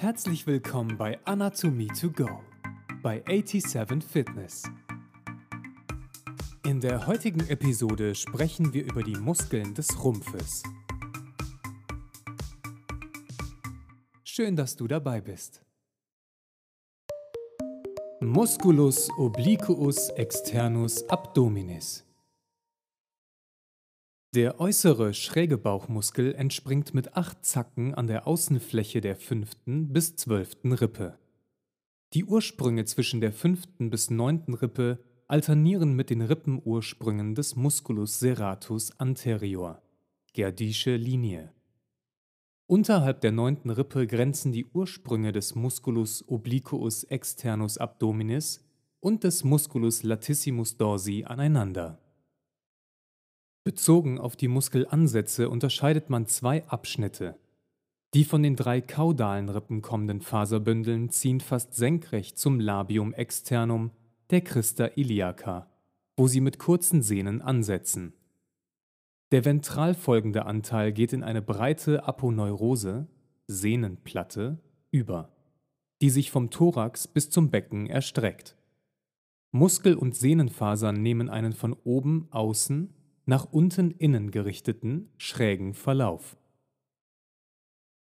Herzlich willkommen bei Anatomie to Go bei 87 Fitness. In der heutigen Episode sprechen wir über die Muskeln des Rumpfes. Schön, dass du dabei bist. Musculus obliquus externus abdominis. Der äußere schräge Bauchmuskel entspringt mit acht Zacken an der Außenfläche der fünften bis zwölften Rippe. Die Ursprünge zwischen der fünften bis neunten Rippe alternieren mit den Rippenursprüngen des Musculus serratus anterior (Gerdische Linie). Unterhalb der neunten Rippe grenzen die Ursprünge des Musculus obliquus externus abdominis und des Musculus latissimus dorsi aneinander Bezogen auf die Muskelansätze unterscheidet man zwei Abschnitte. Die von den drei kaudalen Rippen kommenden Faserbündeln ziehen fast senkrecht zum Labium externum der Crista iliaca, wo sie mit kurzen Sehnen ansetzen. Der ventral folgende Anteil geht in eine breite Aponeurose (Sehnenplatte) über, die sich vom Thorax bis zum Becken erstreckt. Muskel und Sehnenfasern nehmen einen von oben außen nach unten innen gerichteten, schrägen Verlauf.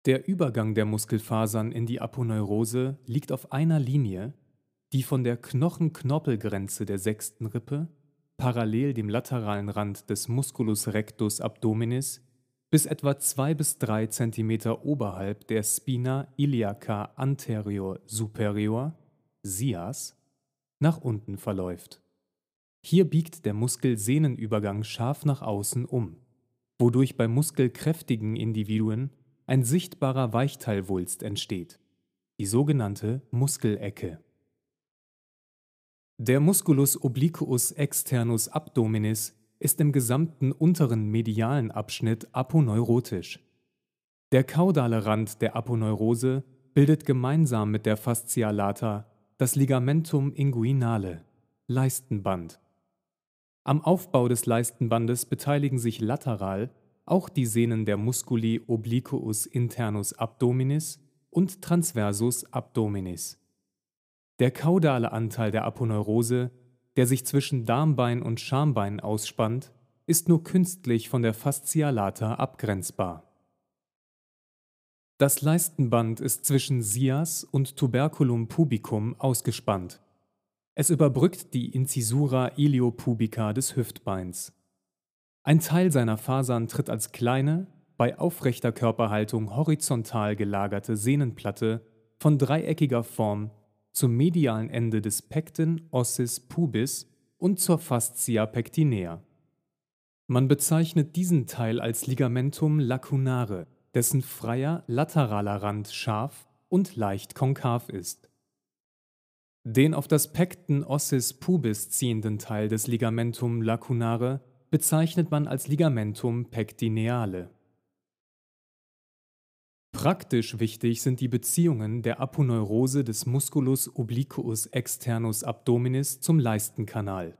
Der Übergang der Muskelfasern in die Aponeurose liegt auf einer Linie, die von der Knochen-Knorpelgrenze der sechsten Rippe parallel dem lateralen Rand des Musculus rectus abdominis bis etwa zwei bis drei Zentimeter oberhalb der Spina iliaca anterior superior (SIAS) nach unten verläuft hier biegt der Muskel-Sehnenübergang scharf nach außen um, wodurch bei muskelkräftigen Individuen ein sichtbarer Weichteilwulst entsteht, die sogenannte Muskelecke. Der Musculus obliquus externus abdominis ist im gesamten unteren medialen Abschnitt aponeurotisch. Der kaudale Rand der Aponeurose bildet gemeinsam mit der Fascia lata das Ligamentum inguinale (Leistenband am Aufbau des Leistenbandes beteiligen sich lateral auch die Sehnen der Musculi obliquus internus abdominis und transversus abdominis. Der kaudale Anteil der Aponeurose, der sich zwischen Darmbein und Schambein ausspannt, ist nur künstlich von der Fascia lata abgrenzbar. Das Leistenband ist zwischen Sias und Tuberculum pubicum ausgespannt es überbrückt die Incisura iliopubica des Hüftbeins. Ein Teil seiner Fasern tritt als kleine, bei aufrechter Körperhaltung horizontal gelagerte Sehnenplatte von dreieckiger Form zum medialen Ende des Pecten ossis pubis und zur Fascia pectinea. Man bezeichnet diesen Teil als Ligamentum lacunare, dessen freier lateraler Rand scharf und leicht konkav ist den auf das Pecten ossis pubis ziehenden Teil des Ligamentum lacunare bezeichnet man als Ligamentum pectineale. Praktisch wichtig sind die Beziehungen der Aponeurose des Musculus obliquus externus abdominis zum Leistenkanal.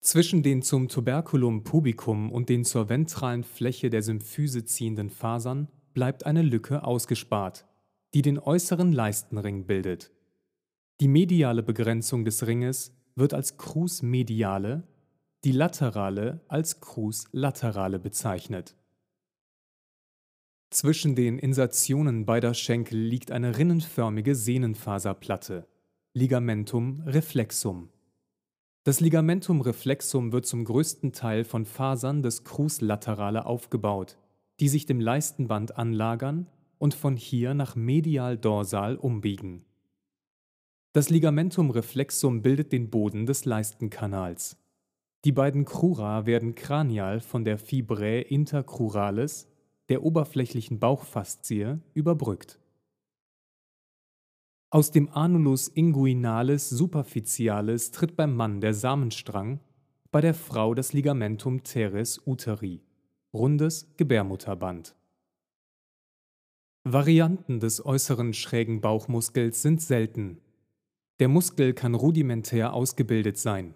Zwischen den zum Tuberculum pubicum und den zur ventralen Fläche der Symphyse ziehenden Fasern bleibt eine Lücke ausgespart, die den äußeren Leistenring bildet die mediale Begrenzung des Ringes wird als Crus mediale, die laterale als Crus laterale bezeichnet. Zwischen den Insertionen beider Schenkel liegt eine rinnenförmige Sehnenfaserplatte, Ligamentum reflexum. Das Ligamentum reflexum wird zum größten Teil von Fasern des Crus laterale aufgebaut, die sich dem Leistenband anlagern und von hier nach medial dorsal umbiegen das Ligamentum reflexum bildet den Boden des Leistenkanals. Die beiden Crura werden kranial von der Fibrae intercruralis, der oberflächlichen Bauchfaszie, überbrückt. Aus dem Anulus inguinalis superficialis tritt beim Mann der Samenstrang, bei der Frau das Ligamentum teres uteri, rundes Gebärmutterband. Varianten des äußeren schrägen Bauchmuskels sind selten der Muskel kann rudimentär ausgebildet sein.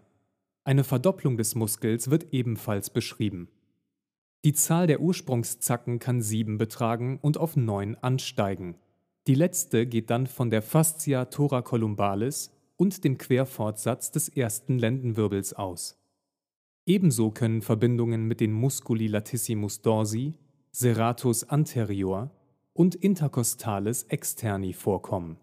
Eine Verdopplung des Muskels wird ebenfalls beschrieben. Die Zahl der Ursprungszacken kann sieben betragen und auf neun ansteigen. Die letzte geht dann von der Fascia thoracolumbalis und dem Querfortsatz des ersten Lendenwirbels aus. Ebenso können Verbindungen mit den Musculi latissimus dorsi, serratus anterior und intercostalis externi vorkommen.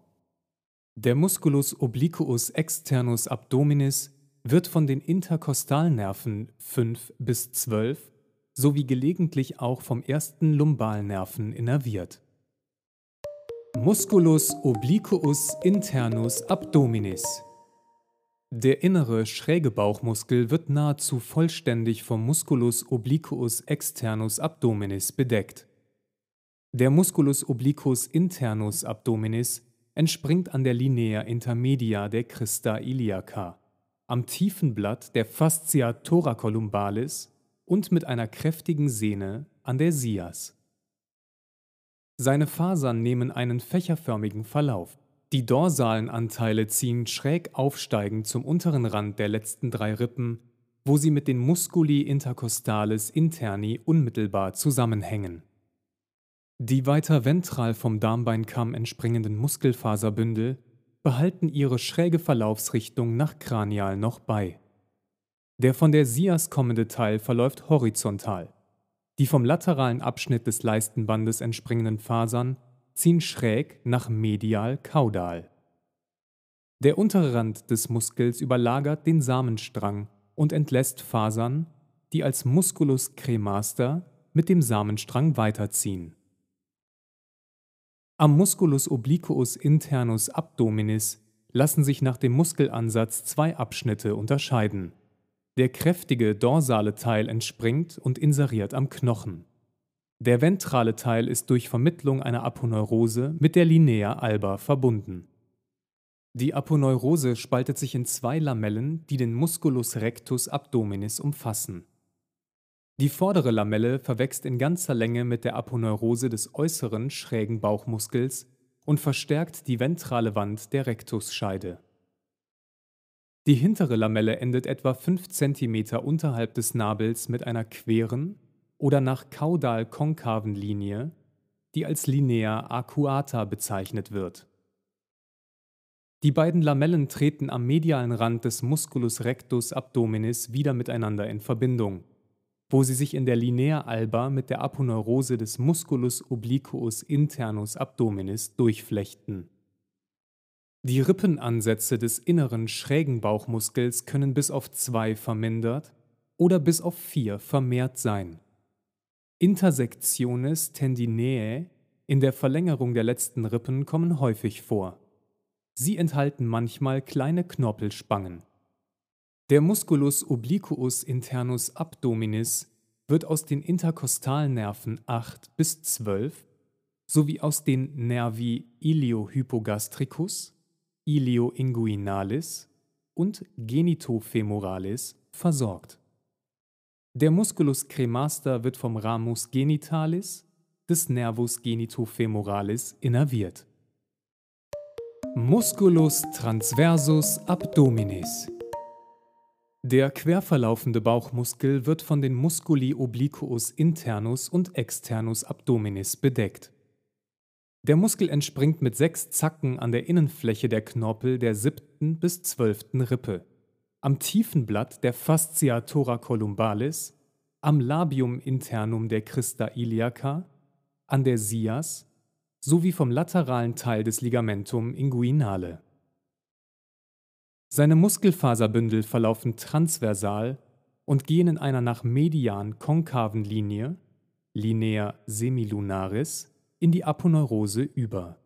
Der Musculus obliquus externus abdominis wird von den Interkostalnerven 5 bis 12 sowie gelegentlich auch vom ersten Lumbalnerven innerviert. Musculus obliquus internus abdominis der innere schräge Bauchmuskel wird nahezu vollständig vom Musculus obliquus externus abdominis bedeckt. Der Musculus obliquus internus abdominis entspringt an der Linea intermedia der Christa iliaca, am tiefen Blatt der Fascia thoracolumbalis und mit einer kräftigen Sehne an der Sias. Seine Fasern nehmen einen fächerförmigen Verlauf. Die dorsalen Anteile ziehen schräg aufsteigend zum unteren Rand der letzten drei Rippen, wo sie mit den Musculi intercostalis interni unmittelbar zusammenhängen. Die weiter ventral vom Darmbeinkamm entspringenden Muskelfaserbündel behalten ihre schräge Verlaufsrichtung nach kranial noch bei. Der von der Sias kommende Teil verläuft horizontal. Die vom lateralen Abschnitt des Leistenbandes entspringenden Fasern ziehen schräg nach medial-kaudal. Der untere Rand des Muskels überlagert den Samenstrang und entlässt Fasern, die als Musculus cremaster mit dem Samenstrang weiterziehen. Am Musculus obliquus internus abdominis lassen sich nach dem Muskelansatz zwei Abschnitte unterscheiden. Der kräftige dorsale Teil entspringt und inseriert am Knochen. Der ventrale Teil ist durch Vermittlung einer Aponeurose mit der Linea alba verbunden. Die Aponeurose spaltet sich in zwei Lamellen, die den Musculus rectus abdominis umfassen. Die vordere Lamelle verwächst in ganzer Länge mit der Aponeurose des äußeren schrägen Bauchmuskels und verstärkt die ventrale Wand der Rektusscheide. Die hintere Lamelle endet etwa 5 cm unterhalb des Nabels mit einer queren, oder nach kaudal-konkaven Linie, die als Linea arcuata bezeichnet wird. Die beiden Lamellen treten am medialen Rand des Musculus rectus abdominis wieder miteinander in Verbindung, wo sie sich in der Linea alba mit der Aponeurose des Musculus obliquus internus abdominis durchflechten. Die Rippenansätze des inneren schrägen Bauchmuskels können bis auf zwei vermindert oder bis auf vier vermehrt sein. Intersektiones tendinäe in der Verlängerung der letzten Rippen kommen häufig vor. Sie enthalten manchmal kleine Knorpelspangen. Der Musculus obliquus internus abdominis wird aus den Interkostalnerven 8 bis 12 sowie aus den Nervi iliohypogastricus, ilioinguinalis und genitofemoralis versorgt. Der Musculus cremaster wird vom Ramus genitalis des Nervus genitofemoralis innerviert. Musculus transversus abdominis Der querverlaufende Bauchmuskel wird von den Musculi obliquus internus und externus abdominis bedeckt. Der Muskel entspringt mit sechs Zacken an der Innenfläche der Knorpel der siebten bis zwölften Rippe am tiefen Blatt der Fascia thoracolumbalis, am Labium internum der Christa iliaca, an der Sias sowie vom lateralen Teil des Ligamentum inguinale. Seine Muskelfaserbündel verlaufen transversal und gehen in einer nach median konkaven Linie, Linea semilunaris, in die Aponeurose über.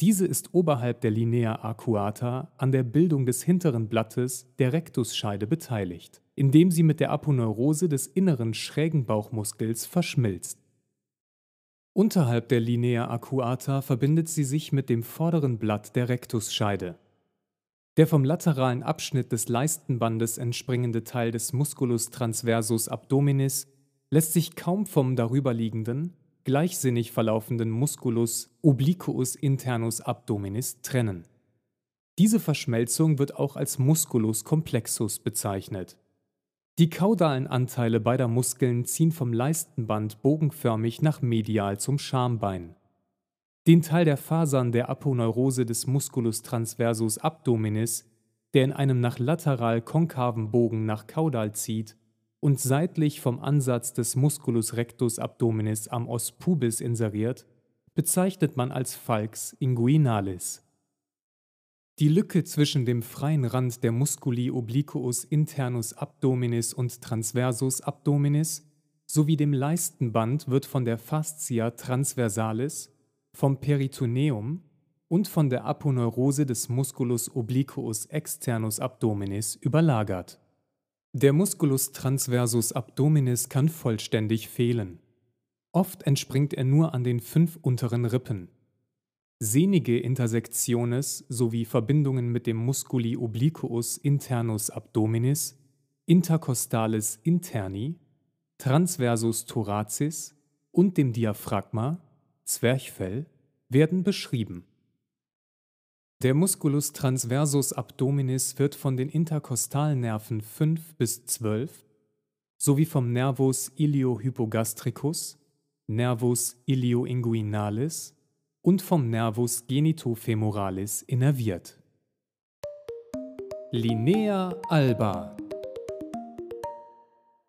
Diese ist oberhalb der Linea arcuata an der Bildung des hinteren Blattes der Rektusscheide beteiligt, indem sie mit der Aponeurose des inneren schrägen Bauchmuskels verschmilzt. Unterhalb der Linea arcuata verbindet sie sich mit dem vorderen Blatt der Rektusscheide. Der vom lateralen Abschnitt des Leistenbandes entspringende Teil des Musculus transversus abdominis lässt sich kaum vom darüberliegenden, gleichsinnig verlaufenden Musculus obliquus internus abdominis trennen. Diese Verschmelzung wird auch als Musculus complexus bezeichnet. Die kaudalen Anteile beider Muskeln ziehen vom Leistenband bogenförmig nach medial zum Schambein. Den Teil der Fasern der Aponeurose des Musculus transversus abdominis, der in einem nach lateral konkaven Bogen nach caudal zieht und seitlich vom Ansatz des Musculus rectus abdominis am Os pubis inseriert, bezeichnet man als Falx inguinalis. Die Lücke zwischen dem freien Rand der Musculi obliquus internus abdominis und transversus abdominis sowie dem Leistenband wird von der Fascia transversalis, vom Peritoneum und von der Aponeurose des Musculus obliquus externus abdominis überlagert. Der Musculus transversus abdominis kann vollständig fehlen. Oft entspringt er nur an den fünf unteren Rippen. Sehnige Intersektiones sowie Verbindungen mit dem Musculi obliquus internus abdominis, intercostalis interni, transversus thoracis und dem Diaphragma, Zwerchfell, werden beschrieben. Der Musculus transversus abdominis wird von den Interkostalnerven 5 bis 12 sowie vom Nervus iliohypogastricus, Nervus ilioinguinalis und vom Nervus genitofemoralis innerviert. Linea alba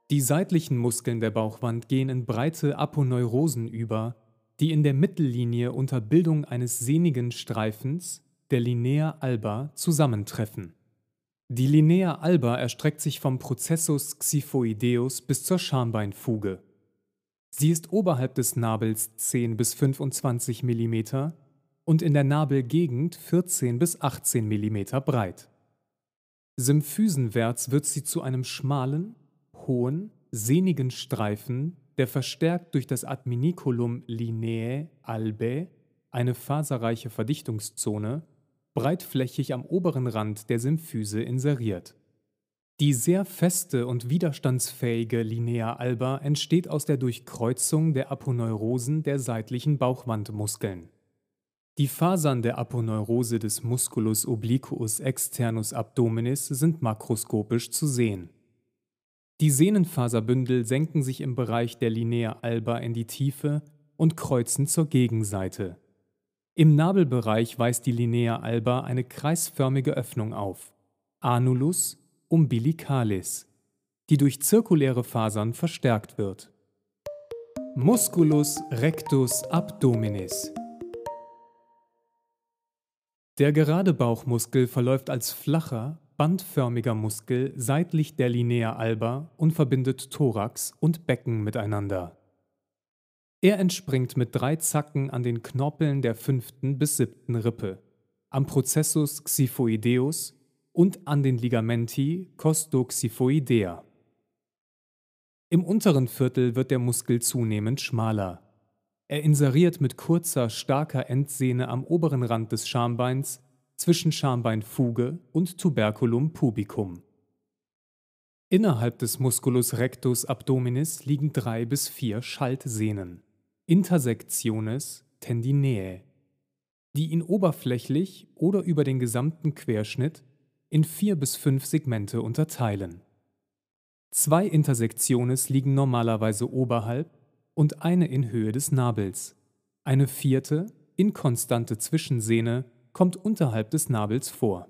Die seitlichen Muskeln der Bauchwand gehen in breite Aponeurosen über, die in der Mittellinie unter Bildung eines sehnigen Streifens der Linea alba zusammentreffen. Die Linea alba erstreckt sich vom Prozessus xiphoideus bis zur Schambeinfuge. Sie ist oberhalb des Nabels 10 bis 25 mm und in der Nabelgegend 14 bis 18 mm breit. Symphysenwärts wird sie zu einem schmalen, hohen, sehnigen Streifen, der verstärkt durch das Adminiculum lineae albae, eine faserreiche Verdichtungszone, breitflächig am oberen Rand der Symphyse inseriert. Die sehr feste und widerstandsfähige Linea alba entsteht aus der Durchkreuzung der Aponeurosen der seitlichen Bauchwandmuskeln. Die Fasern der Aponeurose des Musculus obliquus externus abdominis sind makroskopisch zu sehen. Die Sehnenfaserbündel senken sich im Bereich der Linea alba in die Tiefe und kreuzen zur Gegenseite. Im Nabelbereich weist die Linea alba eine kreisförmige Öffnung auf, Anulus umbilicalis, die durch zirkuläre Fasern verstärkt wird. Musculus rectus abdominis Der gerade Bauchmuskel verläuft als flacher, bandförmiger Muskel seitlich der Linea alba und verbindet Thorax und Becken miteinander. Er entspringt mit drei Zacken an den Knorpeln der fünften bis siebten Rippe, am Prozessus xiphoideus und an den Ligamenti costoxiphoidea. Im unteren Viertel wird der Muskel zunehmend schmaler. Er inseriert mit kurzer, starker Endsehne am oberen Rand des Schambeins zwischen Schambeinfuge und Tuberculum pubicum. Innerhalb des Musculus rectus abdominis liegen drei bis vier Schaltsehnen. Intersektiones tendineae, die ihn oberflächlich oder über den gesamten Querschnitt in vier bis fünf Segmente unterteilen. Zwei Intersektiones liegen normalerweise oberhalb und eine in Höhe des Nabels. Eine vierte, inkonstante Zwischensehne kommt unterhalb des Nabels vor.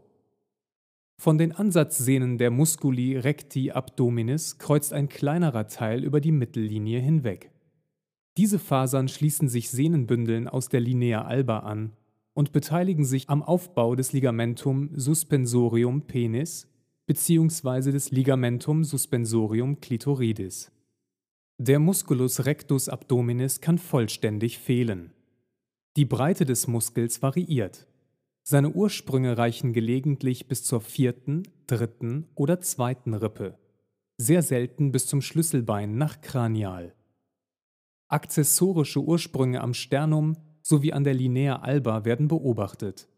Von den Ansatzsehnen der Musculi recti abdominis kreuzt ein kleinerer Teil über die Mittellinie hinweg. Diese Fasern schließen sich Sehnenbündeln aus der Linea alba an und beteiligen sich am Aufbau des Ligamentum suspensorium penis bzw. des Ligamentum suspensorium clitoridis. Der Musculus rectus abdominis kann vollständig fehlen. Die Breite des Muskels variiert. Seine Ursprünge reichen gelegentlich bis zur vierten, dritten oder zweiten Rippe, sehr selten bis zum Schlüsselbein nach Kranial akzessorische Ursprünge am Sternum sowie an der Linea alba werden beobachtet.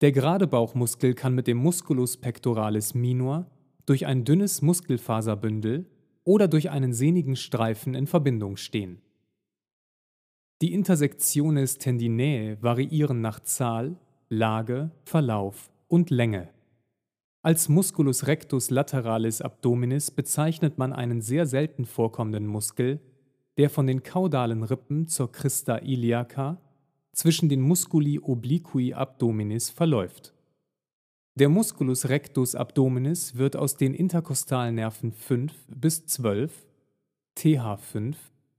Der gerade Bauchmuskel kann mit dem Musculus pectoralis minor durch ein dünnes Muskelfaserbündel oder durch einen sehnigen Streifen in Verbindung stehen. Die Intersektiones tendinae variieren nach Zahl, Lage, Verlauf und Länge. Als Musculus rectus lateralis abdominis bezeichnet man einen sehr selten vorkommenden Muskel, der von den kaudalen Rippen zur Christa iliaca, zwischen den Musculi obliqui abdominis verläuft. Der Musculus rectus abdominis wird aus den Interkostalnerven 5 bis 12, TH5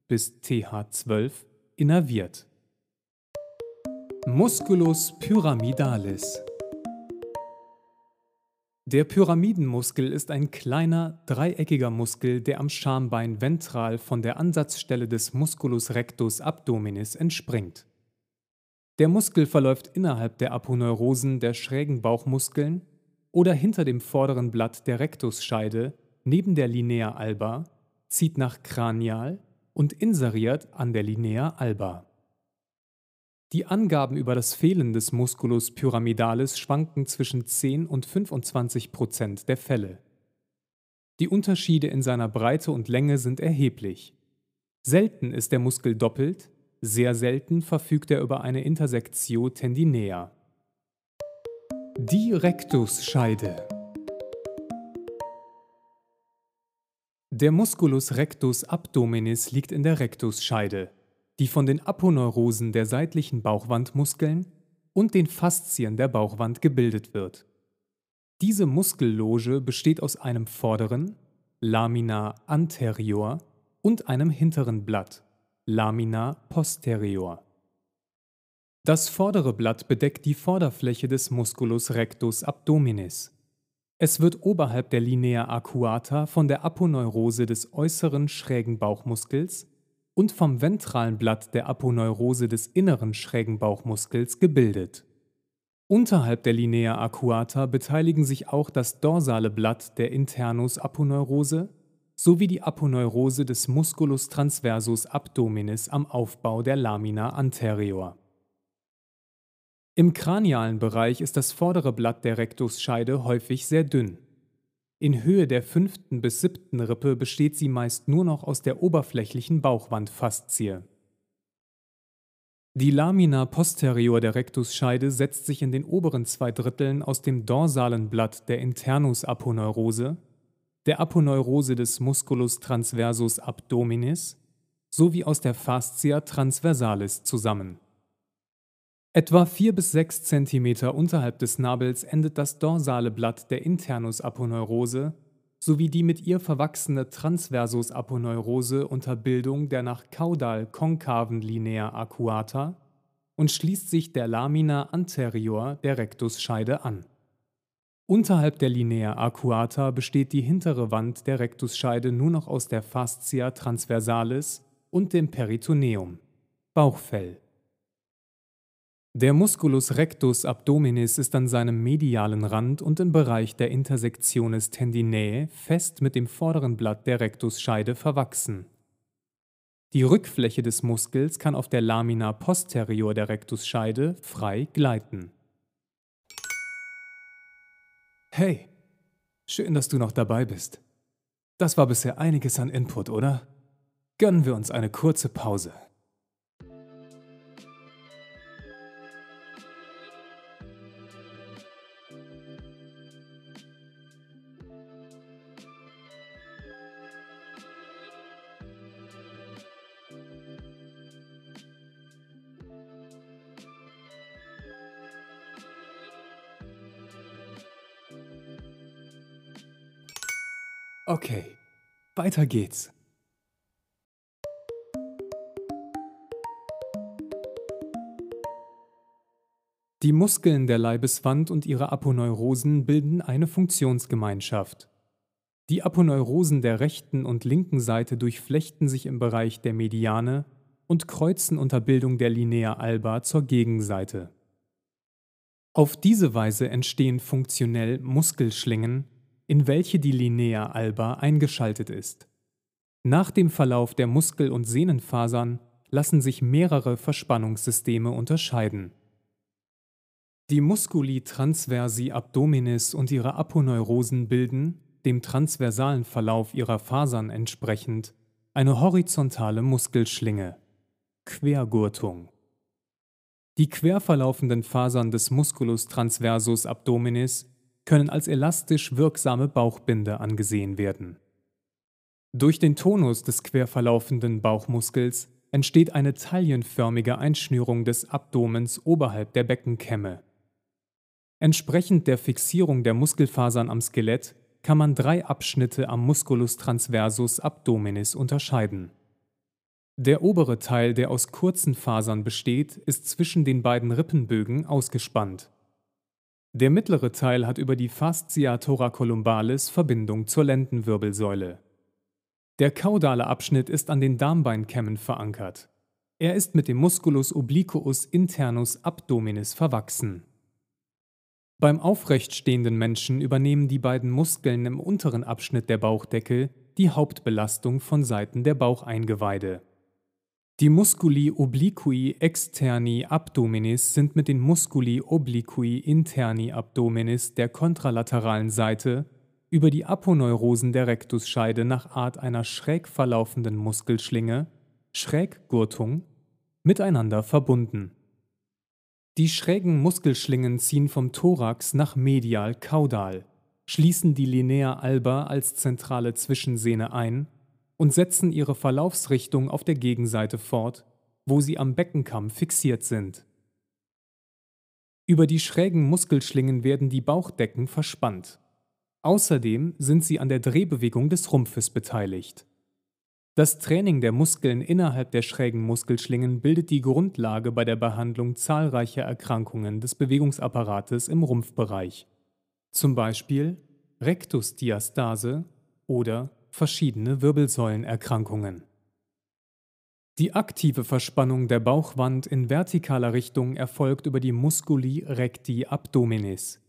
bis TH12 innerviert. Musculus pyramidalis Der Pyramidenmuskel ist ein kleiner, dreieckiger Muskel, der am Schambein ventral von der Ansatzstelle des Musculus rectus abdominis entspringt. Der Muskel verläuft innerhalb der Aponeurosen der schrägen Bauchmuskeln oder hinter dem vorderen Blatt der Rektusscheide neben der Linea alba, zieht nach kranial und inseriert an der Linea alba. Die Angaben über das Fehlen des Musculus pyramidalis schwanken zwischen 10 und 25 Prozent der Fälle. Die Unterschiede in seiner Breite und Länge sind erheblich. Selten ist der Muskel doppelt, sehr selten verfügt er über eine Intersektio tendinea. Die Rektusscheide. Der Musculus rectus abdominis liegt in der Rektusscheide, die von den Aponeurosen der seitlichen Bauchwandmuskeln und den Faszien der Bauchwand gebildet wird. Diese Muskelloge besteht aus einem vorderen, Lamina anterior, und einem hinteren Blatt, Lamina posterior. Das vordere Blatt bedeckt die Vorderfläche des Musculus rectus abdominis. Es wird oberhalb der Linea arcuata von der Aponeurose des äußeren schrägen Bauchmuskels und vom ventralen Blatt der Aponeurose des inneren schrägen Bauchmuskels gebildet. Unterhalb der Linea arcuata beteiligen sich auch das dorsale Blatt der Internus aponeurose sowie die Aponeurose des Musculus transversus abdominis am Aufbau der Lamina anterior. Im kranialen Bereich ist das vordere Blatt der Rektusscheide häufig sehr dünn. In Höhe der fünften bis siebten Rippe besteht sie meist nur noch aus der oberflächlichen Bauchwandfaszie. Die Lamina posterior der Rektusscheide setzt sich in den oberen zwei Dritteln aus dem dorsalen Blatt der Internus aponeurose der Aponeurose des Musculus transversus abdominis sowie aus der Fascia transversalis zusammen. Etwa 4 bis 6 cm unterhalb des Nabels endet das dorsale Blatt der Internus aponeurose sowie die mit ihr verwachsene Transversus aponeurose unter Bildung der nach kaudal konkaven Linea arcuata und schließt sich der Lamina anterior der Rektusscheide an. Unterhalb der Linea arcuata besteht die hintere Wand der Rektusscheide nur noch aus der Fascia transversalis und dem Peritoneum, Bauchfell. Der Musculus rectus abdominis ist an seinem medialen Rand und im Bereich der Intersektionis tendinae fest mit dem vorderen Blatt der Rektusscheide verwachsen. Die Rückfläche des Muskels kann auf der Lamina posterior der Rektusscheide frei gleiten. Hey, schön, dass du noch dabei bist. Das war bisher einiges an Input, oder? Gönnen wir uns eine kurze Pause. Weiter geht's. Die Muskeln der Leibeswand und ihre Aponeurosen bilden eine Funktionsgemeinschaft. Die Aponeurosen der rechten und linken Seite durchflechten sich im Bereich der Mediane und kreuzen unter Bildung der Linea alba zur Gegenseite. Auf diese Weise entstehen funktionell Muskelschlingen, in welche die Linea alba eingeschaltet ist. Nach dem Verlauf der Muskel- und Sehnenfasern lassen sich mehrere Verspannungssysteme unterscheiden. Die Musculi transversi abdominis und ihre Aponeurosen bilden, dem transversalen Verlauf ihrer Fasern entsprechend, eine horizontale Muskelschlinge, Quergurtung. Die quer verlaufenden Fasern des Musculus transversus abdominis können als elastisch wirksame Bauchbinde angesehen werden. Durch den Tonus des quer verlaufenden Bauchmuskels entsteht eine taillenförmige Einschnürung des Abdomens oberhalb der Beckenkämme. Entsprechend der Fixierung der Muskelfasern am Skelett kann man drei Abschnitte am Musculus transversus abdominis unterscheiden. Der obere Teil, der aus kurzen Fasern besteht, ist zwischen den beiden Rippenbögen ausgespannt. Der mittlere Teil hat über die Fascia thoracolumbalis Verbindung zur Lendenwirbelsäule. Der kaudale Abschnitt ist an den Darmbeinkämmen verankert. Er ist mit dem Musculus obliquus internus abdominis verwachsen. Beim aufrecht stehenden Menschen übernehmen die beiden Muskeln im unteren Abschnitt der Bauchdecke die Hauptbelastung von Seiten der Baucheingeweide. Die Musculi obliqui externi abdominis sind mit den Musculi obliqui interni abdominis der kontralateralen Seite über die Aponeurosen der Rektusscheide nach Art einer schräg verlaufenden Muskelschlinge, Schräggurtung, miteinander verbunden. Die schrägen Muskelschlingen ziehen vom Thorax nach medial kaudal, schließen die Linea alba als zentrale Zwischensehne ein und setzen ihre Verlaufsrichtung auf der Gegenseite fort, wo sie am Beckenkamm fixiert sind. Über die schrägen Muskelschlingen werden die Bauchdecken verspannt. Außerdem sind sie an der Drehbewegung des Rumpfes beteiligt. Das Training der Muskeln innerhalb der schrägen Muskelschlingen bildet die Grundlage bei der Behandlung zahlreicher Erkrankungen des Bewegungsapparates im Rumpfbereich, zum Beispiel Rektusdiastase oder verschiedene Wirbelsäulenerkrankungen. Die aktive Verspannung der Bauchwand in vertikaler Richtung erfolgt über die Musculi recti abdominis.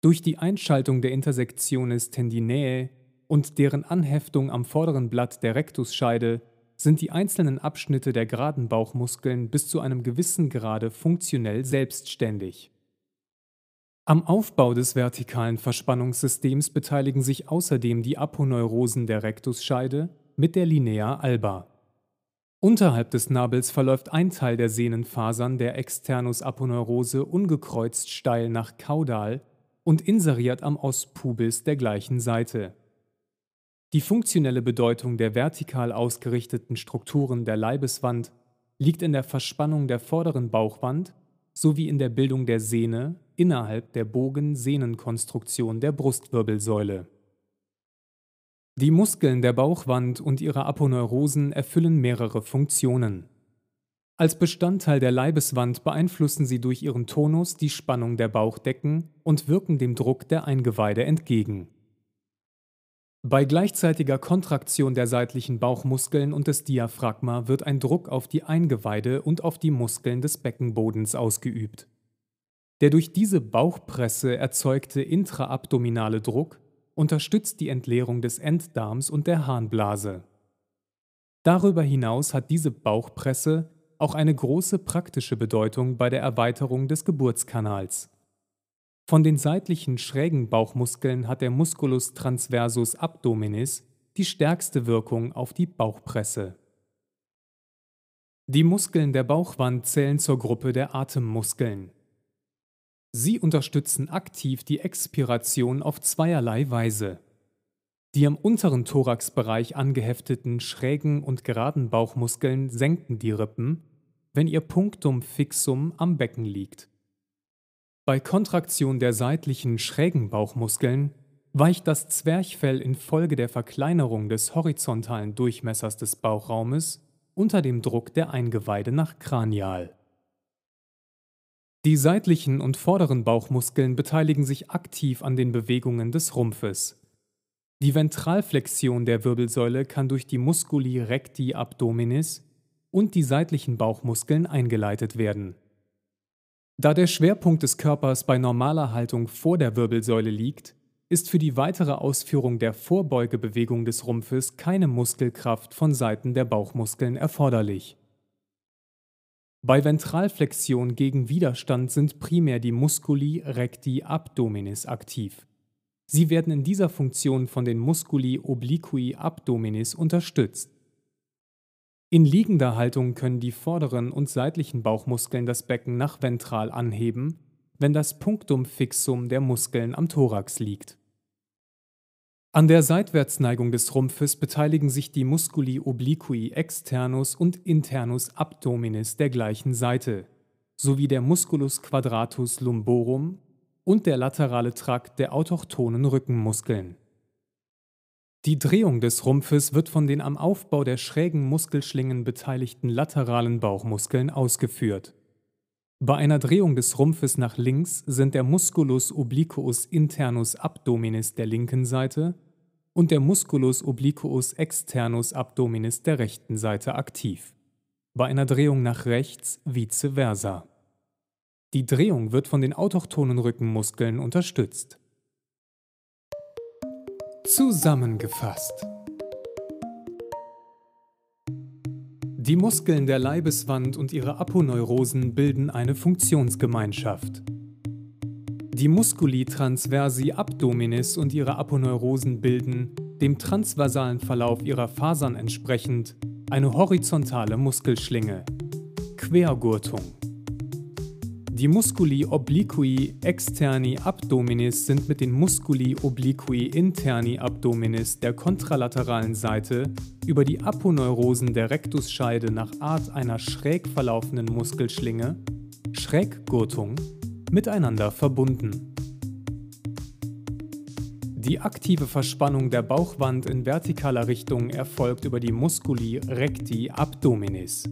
Durch die Einschaltung der Intersektionis tendinae und deren Anheftung am vorderen Blatt der Rektusscheide sind die einzelnen Abschnitte der geraden Bauchmuskeln bis zu einem gewissen Grade funktionell selbstständig. Am Aufbau des vertikalen Verspannungssystems beteiligen sich außerdem die Aponeurosen der Rektusscheide mit der Linea alba. Unterhalb des Nabels verläuft ein Teil der Sehnenfasern der Externus aponeurose ungekreuzt steil nach kaudal und inseriert am Ospubis der gleichen Seite. Die funktionelle Bedeutung der vertikal ausgerichteten Strukturen der Leibeswand liegt in der Verspannung der vorderen Bauchwand sowie in der Bildung der Sehne innerhalb der Bogen-Sehnenkonstruktion der Brustwirbelsäule. Die Muskeln der Bauchwand und ihre Aponeurosen erfüllen mehrere Funktionen. Als Bestandteil der Leibeswand beeinflussen sie durch ihren Tonus die Spannung der Bauchdecken und wirken dem Druck der Eingeweide entgegen. Bei gleichzeitiger Kontraktion der seitlichen Bauchmuskeln und des Diaphragma wird ein Druck auf die Eingeweide und auf die Muskeln des Beckenbodens ausgeübt. Der durch diese Bauchpresse erzeugte intraabdominale Druck unterstützt die Entleerung des Enddarms und der Harnblase. Darüber hinaus hat diese Bauchpresse auch eine große praktische Bedeutung bei der Erweiterung des Geburtskanals. Von den seitlichen schrägen Bauchmuskeln hat der Musculus transversus abdominis die stärkste Wirkung auf die Bauchpresse. Die Muskeln der Bauchwand zählen zur Gruppe der Atemmuskeln. Sie unterstützen aktiv die Expiration auf zweierlei Weise. Die am unteren Thoraxbereich angehefteten schrägen und geraden Bauchmuskeln senken die Rippen, wenn ihr Punktum fixum am Becken liegt. Bei Kontraktion der seitlichen schrägen Bauchmuskeln weicht das Zwerchfell infolge der Verkleinerung des horizontalen Durchmessers des Bauchraumes unter dem Druck der Eingeweide nach kranial. Die seitlichen und vorderen Bauchmuskeln beteiligen sich aktiv an den Bewegungen des Rumpfes. Die Ventralflexion der Wirbelsäule kann durch die Musculi recti abdominis und die seitlichen Bauchmuskeln eingeleitet werden. Da der Schwerpunkt des Körpers bei normaler Haltung vor der Wirbelsäule liegt, ist für die weitere Ausführung der Vorbeugebewegung des Rumpfes keine Muskelkraft von Seiten der Bauchmuskeln erforderlich. Bei Ventralflexion gegen Widerstand sind primär die Musculi recti abdominis aktiv. Sie werden in dieser Funktion von den Musculi obliqui abdominis unterstützt. In liegender Haltung können die vorderen und seitlichen Bauchmuskeln das Becken nach ventral anheben, wenn das Punktum fixum der Muskeln am Thorax liegt An der Seitwärtsneigung des Rumpfes beteiligen sich die Musculi obliqui externus und internus abdominis der gleichen Seite, sowie der Musculus quadratus lumborum und der laterale Trakt der autochthonen Rückenmuskeln. Die Drehung des Rumpfes wird von den am Aufbau der schrägen Muskelschlingen beteiligten lateralen Bauchmuskeln ausgeführt. Bei einer Drehung des Rumpfes nach links sind der Musculus obliquus internus abdominis der linken Seite und der Musculus obliquus externus abdominis der rechten Seite aktiv. Bei einer Drehung nach rechts vice versa. Die Drehung wird von den autochthonen Rückenmuskeln unterstützt. Zusammengefasst. Die Muskeln der Leibeswand und ihre Aponeurosen bilden eine Funktionsgemeinschaft. Die Musculi transversi abdominis und ihre Aponeurosen bilden, dem transversalen Verlauf ihrer Fasern entsprechend, eine horizontale Muskelschlinge. Quergurtung. Die Musculi obliqui externi abdominis sind mit den Musculi obliqui interni abdominis der kontralateralen Seite über die Aponeurosen der Rektusscheide nach Art einer schräg verlaufenden Muskelschlinge, Schräggurtung, miteinander verbunden. Die aktive Verspannung der Bauchwand in vertikaler Richtung erfolgt über die Musculi recti abdominis.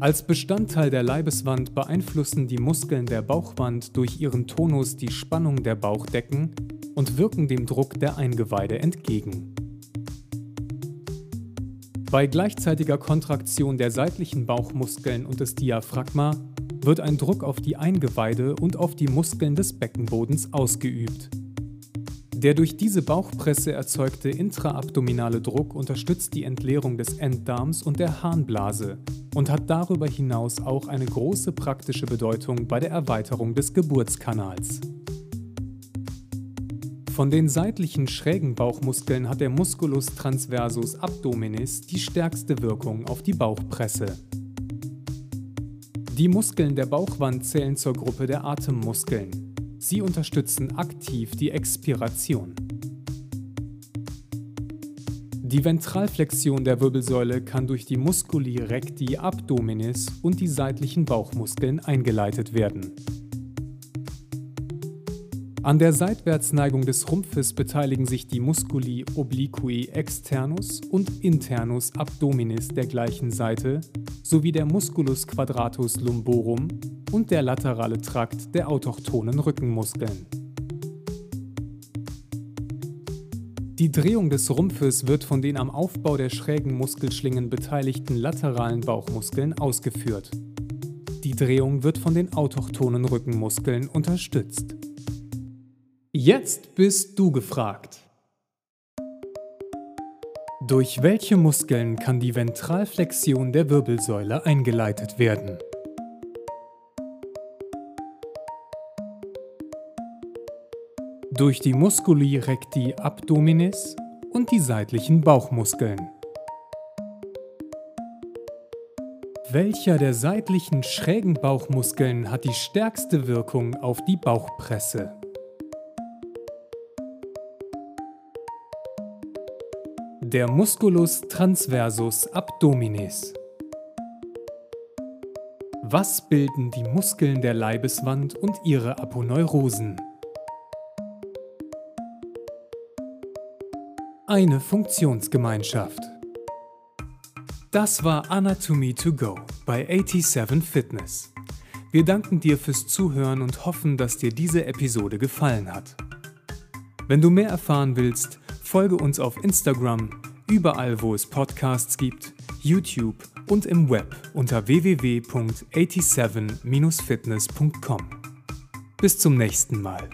Als Bestandteil der Leibeswand beeinflussen die Muskeln der Bauchwand durch ihren Tonus die Spannung der Bauchdecken und wirken dem Druck der Eingeweide entgegen. Bei gleichzeitiger Kontraktion der seitlichen Bauchmuskeln und des Diaphragma wird ein Druck auf die Eingeweide und auf die Muskeln des Beckenbodens ausgeübt. Der durch diese Bauchpresse erzeugte intraabdominale Druck unterstützt die Entleerung des Enddarms und der Harnblase und hat darüber hinaus auch eine große praktische Bedeutung bei der Erweiterung des Geburtskanals. Von den seitlichen schrägen Bauchmuskeln hat der Musculus transversus abdominis die stärkste Wirkung auf die Bauchpresse. Die Muskeln der Bauchwand zählen zur Gruppe der Atemmuskeln. Sie unterstützen aktiv die Expiration. Die Ventralflexion der Wirbelsäule kann durch die Musculi recti abdominis und die seitlichen Bauchmuskeln eingeleitet werden. An der Seitwärtsneigung des Rumpfes beteiligen sich die Musculi obliqui externus und internus abdominis der gleichen Seite sowie der Musculus quadratus lumborum und der laterale Trakt der autochthonen Rückenmuskeln. Die Drehung des Rumpfes wird von den am Aufbau der schrägen Muskelschlingen beteiligten lateralen Bauchmuskeln ausgeführt. Die Drehung wird von den autochthonen Rückenmuskeln unterstützt. Jetzt bist du gefragt. Durch welche Muskeln kann die Ventralflexion der Wirbelsäule eingeleitet werden? Durch die Musculi recti abdominis und die seitlichen Bauchmuskeln. Welcher der seitlichen schrägen Bauchmuskeln hat die stärkste Wirkung auf die Bauchpresse? Der Musculus transversus abdominis. Was bilden die Muskeln der Leibeswand und ihre Aponeurosen? Eine Funktionsgemeinschaft. Das war Anatomy to Go bei 87 Fitness. Wir danken dir fürs Zuhören und hoffen, dass dir diese Episode gefallen hat. Wenn du mehr erfahren willst, folge uns auf Instagram, überall wo es Podcasts gibt, YouTube und im Web unter www.87-fitness.com. Bis zum nächsten Mal.